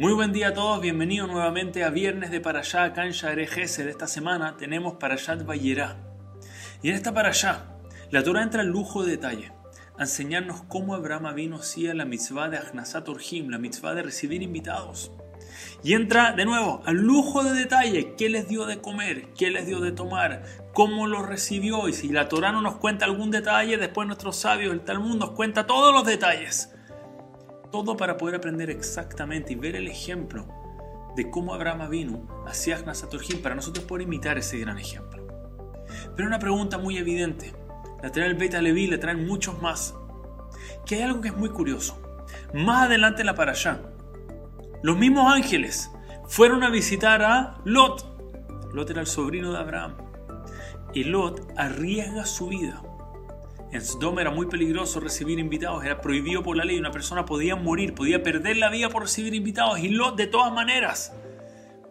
Muy buen día a todos, bienvenidos nuevamente a Viernes de Parashá Shadre De esta semana tenemos Parashat Vayera. Y en esta Parashá, la Torah entra en lujo de detalle a enseñarnos cómo Abraham vino hacía la mitzvah de Achnasat Orhim, la mitzvah de recibir invitados. Y entra de nuevo al lujo de detalle, qué les dio de comer, qué les dio de tomar, cómo los recibió. Y si la Torah no nos cuenta algún detalle, después nuestros sabios, el Talmud nos cuenta todos los detalles. Todo para poder aprender exactamente y ver el ejemplo de cómo Abraham vino hacia Nasaturjim para nosotros poder imitar ese gran ejemplo. Pero una pregunta muy evidente, la trae el Beta Levi, la traen muchos más, que hay algo que es muy curioso. Más adelante en la allá, los mismos ángeles fueron a visitar a Lot. Lot era el sobrino de Abraham. Y Lot arriesga su vida en Sodom era muy peligroso recibir invitados, era prohibido por la ley, una persona podía morir, podía perder la vida por recibir invitados y Lot de todas maneras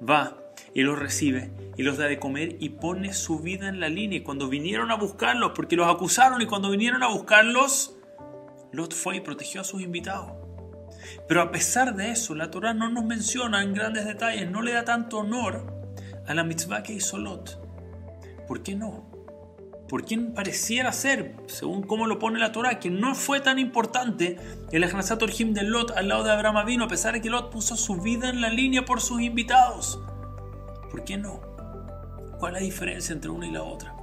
va y los recibe y los da de comer y pone su vida en la línea. Y cuando vinieron a buscarlos, porque los acusaron y cuando vinieron a buscarlos, Lot fue y protegió a sus invitados. Pero a pesar de eso, la Torah no nos menciona en grandes detalles, no le da tanto honor a la mitzvah que hizo Lot. ¿Por qué no? Por quien pareciera ser, según cómo lo pone la Torah, que no fue tan importante el Ejnasat Orhim de Lot al lado de Abraham vino, a pesar de que Lot puso su vida en la línea por sus invitados. ¿Por qué no? ¿Cuál es la diferencia entre una y la otra?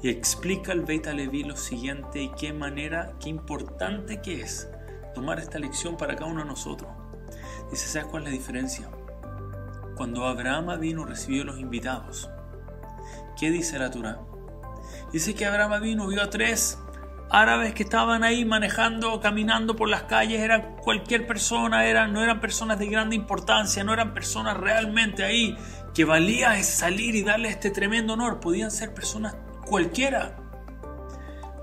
Y explica el Beit Levi lo siguiente y qué manera, qué importante que es tomar esta lección para cada uno de nosotros. Dice, ¿sabes cuál es la diferencia? Cuando Abraham vino recibió los invitados. ¿Qué dice la Torah? Dice que Abraham vino, vio a tres árabes que estaban ahí manejando, caminando por las calles, era cualquier persona, eran, no eran personas de grande importancia, no eran personas realmente ahí que valía salir y darle este tremendo honor, podían ser personas cualquiera.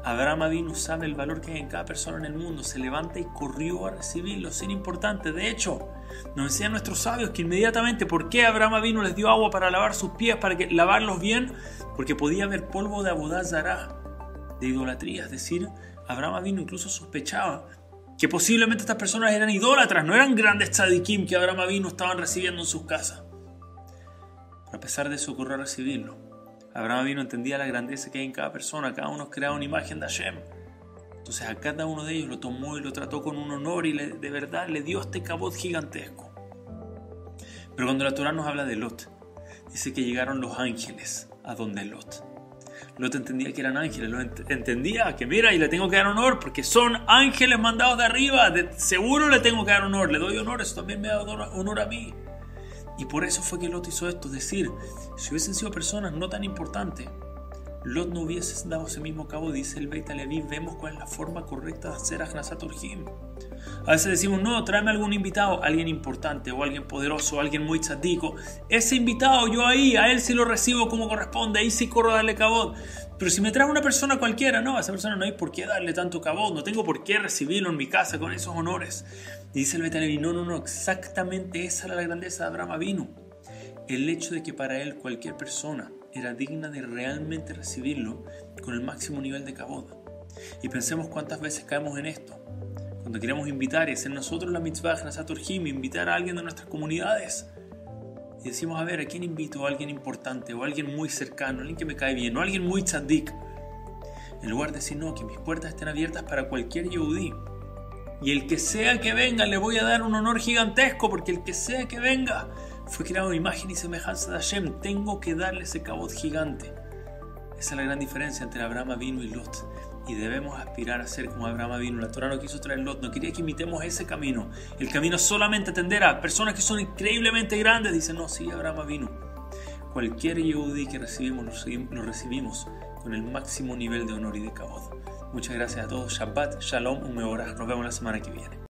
Abraham vino, sabe el valor que hay en cada persona en el mundo, se levanta y corrió a recibirlo sin importante. De hecho, nos enseñan nuestros sabios que inmediatamente, ¿por qué Abraham vino les dio agua para lavar sus pies, para que, lavarlos bien? Porque podía haber polvo de abodazara, de idolatría. Es decir, Abraham vino incluso sospechaba que posiblemente estas personas eran idólatras, no eran grandes tzadikim que Abraham vino estaban recibiendo en sus casas. Pero a pesar de eso ocurrió a recibirlo. Abraham vino entendía la grandeza que hay en cada persona, cada uno creaba una imagen de Hashem. Entonces a cada uno de ellos lo tomó y lo trató con un honor y de verdad le dio este cabot gigantesco. Pero cuando la Torah nos habla de Lot, dice que llegaron los ángeles a donde Lot. Lot entendía que eran ángeles, Lot entendía que mira, y le tengo que dar honor porque son ángeles mandados de arriba, de, seguro le tengo que dar honor, le doy honor, eso también me da honor a mí. Y por eso fue que Lot hizo esto, es decir, si hubiesen sido personas no tan importantes, Lot no hubiese dado ese mismo cabo, dice el Beit Levi, vemos cuál es la forma correcta de hacer Ahnasat Orhim. A veces decimos, no, tráeme algún invitado, alguien importante o alguien poderoso, alguien muy chatico. Ese invitado, yo ahí, a él sí lo recibo como corresponde, ahí sí corro a darle cabot. Pero si me trae una persona cualquiera, no, a esa persona no hay por qué darle tanto cabot, no tengo por qué recibirlo en mi casa con esos honores. Dice el Beit Levi, no, no, no, exactamente esa era la grandeza de Abraham vino. El hecho de que para él cualquier persona era digna de realmente recibirlo con el máximo nivel de cabot. Y pensemos cuántas veces caemos en esto cuando queremos invitar y hacer nosotros la mitzvah de invitar a alguien de nuestras comunidades. Y decimos, a ver, ¿a quién invito? ¿A alguien importante? ¿O a alguien muy cercano? ¿A alguien que me cae bien? ¿O a alguien muy tzaddik? En lugar de decir, no, que mis puertas estén abiertas para cualquier yehudí. Y el que sea que venga, le voy a dar un honor gigantesco, porque el que sea que venga fue creado imagen y semejanza de Hashem. Tengo que darle ese cabot gigante. Esa es la gran diferencia entre Abraham Avinu y Lot y debemos aspirar a ser como Abraham vino. La Torah no quiso traer Lot, no quería que imitemos ese camino. El camino solamente atender a personas que son increíblemente grandes. Dice, no, sí, Abraham vino. Cualquier Yehudi que recibimos, lo recibimos con el máximo nivel de honor y de cabod. Muchas gracias a todos. Shabbat, Shalom, un Nos vemos la semana que viene.